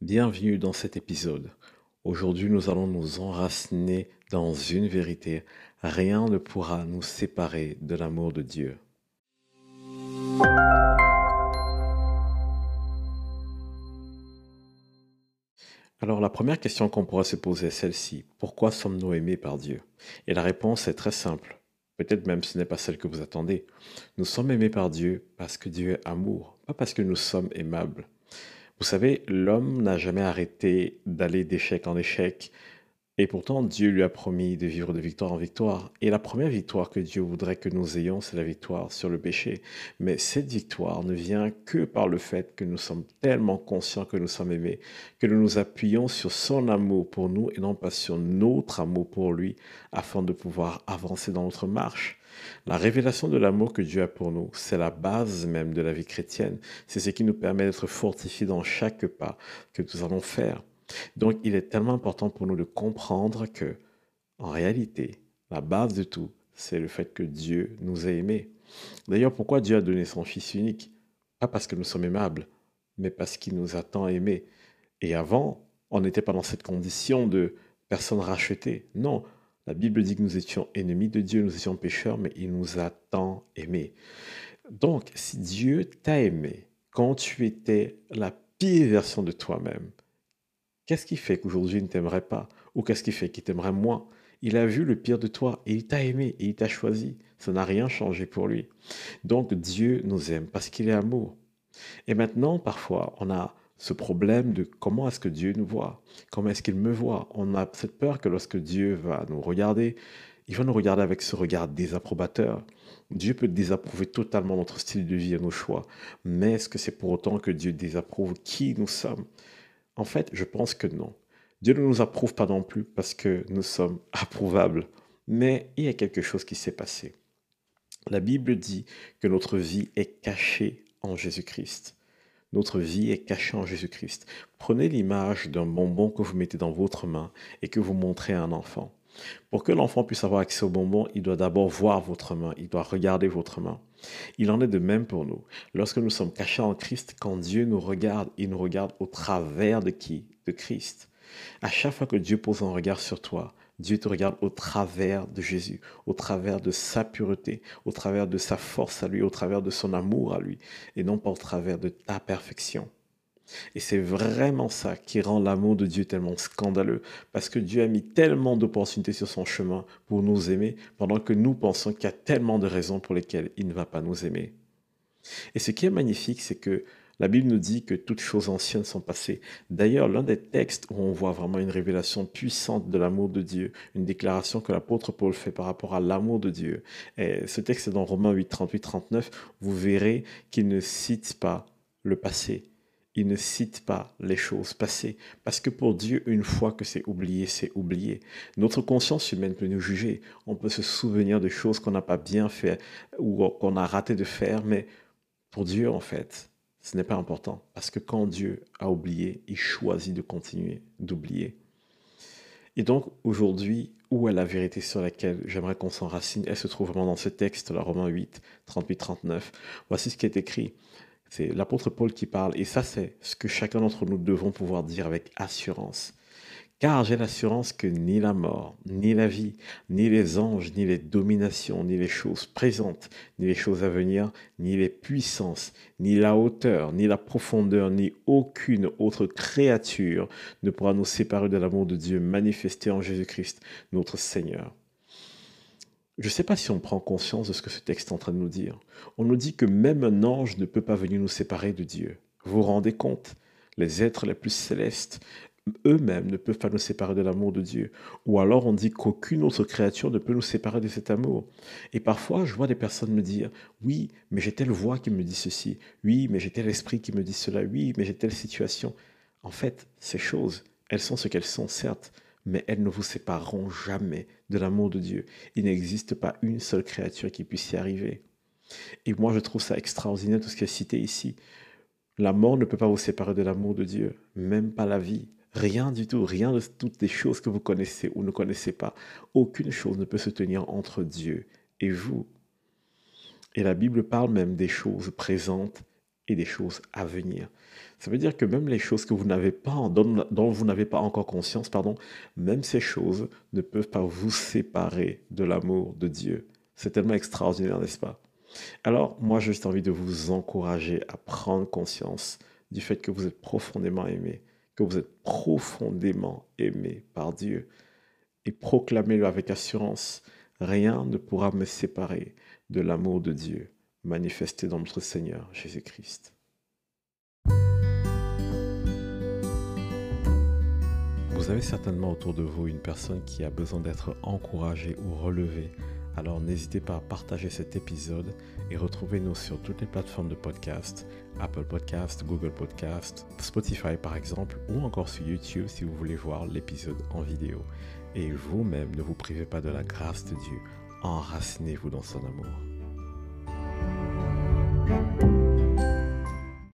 Bienvenue dans cet épisode. Aujourd'hui, nous allons nous enraciner dans une vérité. Rien ne pourra nous séparer de l'amour de Dieu. Alors la première question qu'on pourra se poser est celle-ci. Pourquoi sommes-nous aimés par Dieu? Et la réponse est très simple. Peut-être même ce n'est pas celle que vous attendez. Nous sommes aimés par Dieu parce que Dieu est amour, pas parce que nous sommes aimables. Vous savez, l'homme n'a jamais arrêté d'aller d'échec en échec, et pourtant Dieu lui a promis de vivre de victoire en victoire. Et la première victoire que Dieu voudrait que nous ayons, c'est la victoire sur le péché. Mais cette victoire ne vient que par le fait que nous sommes tellement conscients que nous sommes aimés, que nous nous appuyons sur son amour pour nous et non pas sur notre amour pour lui, afin de pouvoir avancer dans notre marche. La révélation de l'amour que Dieu a pour nous, c'est la base même de la vie chrétienne. C'est ce qui nous permet d'être fortifiés dans chaque pas que nous allons faire. Donc, il est tellement important pour nous de comprendre que, en réalité, la base de tout, c'est le fait que Dieu nous a aimés. D'ailleurs, pourquoi Dieu a donné son Fils unique? Pas parce que nous sommes aimables, mais parce qu'il nous a tant aimés. Et avant, on n'était pas dans cette condition de personnes rachetées. Non, la Bible dit que nous étions ennemis de Dieu, nous étions pécheurs, mais il nous a tant aimés. Donc, si Dieu t'a aimé quand tu étais la pire version de toi-même, qu'est-ce qui fait qu'aujourd'hui il ne t'aimerait pas Ou qu'est-ce qui fait qu'il t'aimerait moins? Il a vu le pire de toi et il t'a aimé et il t'a choisi. Ça n'a rien changé pour lui. Donc Dieu nous aime parce qu'il est amour. Et maintenant, parfois, on a ce problème de comment est-ce que Dieu nous voit, comment est-ce qu'il me voit? On a cette peur que lorsque Dieu va nous regarder, il va nous regarder avec ce regard désapprobateur. Dieu peut désapprouver totalement notre style de vie et nos choix, mais est-ce que c'est pour autant que Dieu désapprouve qui nous sommes? En fait, je pense que non. Dieu ne nous approuve pas non plus parce que nous sommes approuvables, mais il y a quelque chose qui s'est passé. La Bible dit que notre vie est cachée en Jésus-Christ. Notre vie est cachée en Jésus-Christ. Prenez l'image d'un bonbon que vous mettez dans votre main et que vous montrez à un enfant. Pour que l'enfant puisse avoir accès au bonbon, il doit d'abord voir votre main, il doit regarder votre main. Il en est de même pour nous. Lorsque nous sommes cachés en Christ, quand Dieu nous regarde, il nous regarde au travers de qui? De Christ. À chaque fois que Dieu pose un regard sur toi, Dieu te regarde au travers de Jésus, au travers de sa pureté, au travers de sa force à lui, au travers de son amour à lui, et non pas au travers de ta perfection. Et c'est vraiment ça qui rend l'amour de Dieu tellement scandaleux, parce que Dieu a mis tellement d'opportunités sur son chemin pour nous aimer, pendant que nous pensons qu'il y a tellement de raisons pour lesquelles il ne va pas nous aimer. Et ce qui est magnifique, c'est que la Bible nous dit que toutes choses anciennes sont passées. D'ailleurs, l'un des textes où on voit vraiment une révélation puissante de l'amour de Dieu, une déclaration que l'apôtre Paul fait par rapport à l'amour de Dieu. Et ce texte est dans Romains 8, 38, 39. Vous verrez qu'il ne cite pas le passé. Il ne cite pas les choses passées. Parce que pour Dieu, une fois que c'est oublié, c'est oublié. Notre conscience humaine peut nous juger. On peut se souvenir de choses qu'on n'a pas bien fait ou qu'on a raté de faire. Mais pour Dieu, en fait, ce n'est pas important. Parce que quand Dieu a oublié, il choisit de continuer d'oublier. Et donc aujourd'hui, où est la vérité sur laquelle j'aimerais qu'on s'enracine? Elle se trouve vraiment dans ce texte, la Romains 8, 38-39. Voici ce qui est écrit. C'est l'apôtre Paul qui parle, et ça c'est ce que chacun d'entre nous devons pouvoir dire avec assurance. Car j'ai l'assurance que ni la mort, ni la vie, ni les anges, ni les dominations, ni les choses présentes, ni les choses à venir, ni les puissances, ni la hauteur, ni la profondeur, ni aucune autre créature ne pourra nous séparer de l'amour de Dieu manifesté en Jésus-Christ, notre Seigneur. Je ne sais pas si on prend conscience de ce que ce texte est en train de nous dire. On nous dit que même un ange ne peut pas venir nous séparer de Dieu. Vous vous rendez compte? Les êtres les plus célestes, eux-mêmes ne peuvent pas nous séparer de l'amour de Dieu. Ou alors on dit qu'aucune autre créature ne peut nous séparer de cet amour. Et parfois, je vois des personnes me dire, oui, mais j'ai telle voix qui me dit ceci, oui, mais j'ai tel esprit qui me dit cela, oui, mais j'ai telle situation. En fait, ces choses, elles sont ce qu'elles sont, certes, mais elles ne vous sépareront jamais de l'amour de Dieu. Il n'existe pas une seule créature qui puisse y arriver. Et moi, je trouve ça extraordinaire tout ce qui est cité ici. La mort ne peut pas vous séparer de l'amour de Dieu, même pas la vie. Rien du tout, rien de toutes les choses que vous connaissez ou ne connaissez pas. Aucune chose ne peut se tenir entre Dieu et vous. Et la Bible parle même des choses présentes et des choses à venir. Ça veut dire que même les choses que vous n'avez pas, dont, dont vous n'avez pas encore conscience, pardon, même ces choses ne peuvent pas vous séparer de l'amour de Dieu. C'est tellement extraordinaire, n'est-ce pas? Alors, moi, j'ai juste envie de vous encourager à prendre conscience du fait que vous êtes profondément aimé, que vous êtes profondément aimé par Dieu. Et proclamez-le avec assurance, rien ne pourra me séparer de l'amour de Dieu manifesté dans notre Seigneur Jésus-Christ. Vous avez certainement autour de vous une personne qui a besoin d'être encouragée ou relevée. Alors n'hésitez pas à partager cet épisode et retrouvez-nous sur toutes les plateformes de podcast, Apple Podcast, Google Podcast, Spotify par exemple, ou encore sur YouTube si vous voulez voir l'épisode en vidéo. Et vous-même, ne vous privez pas de la grâce de Dieu. Enracinez-vous dans son amour. Thank you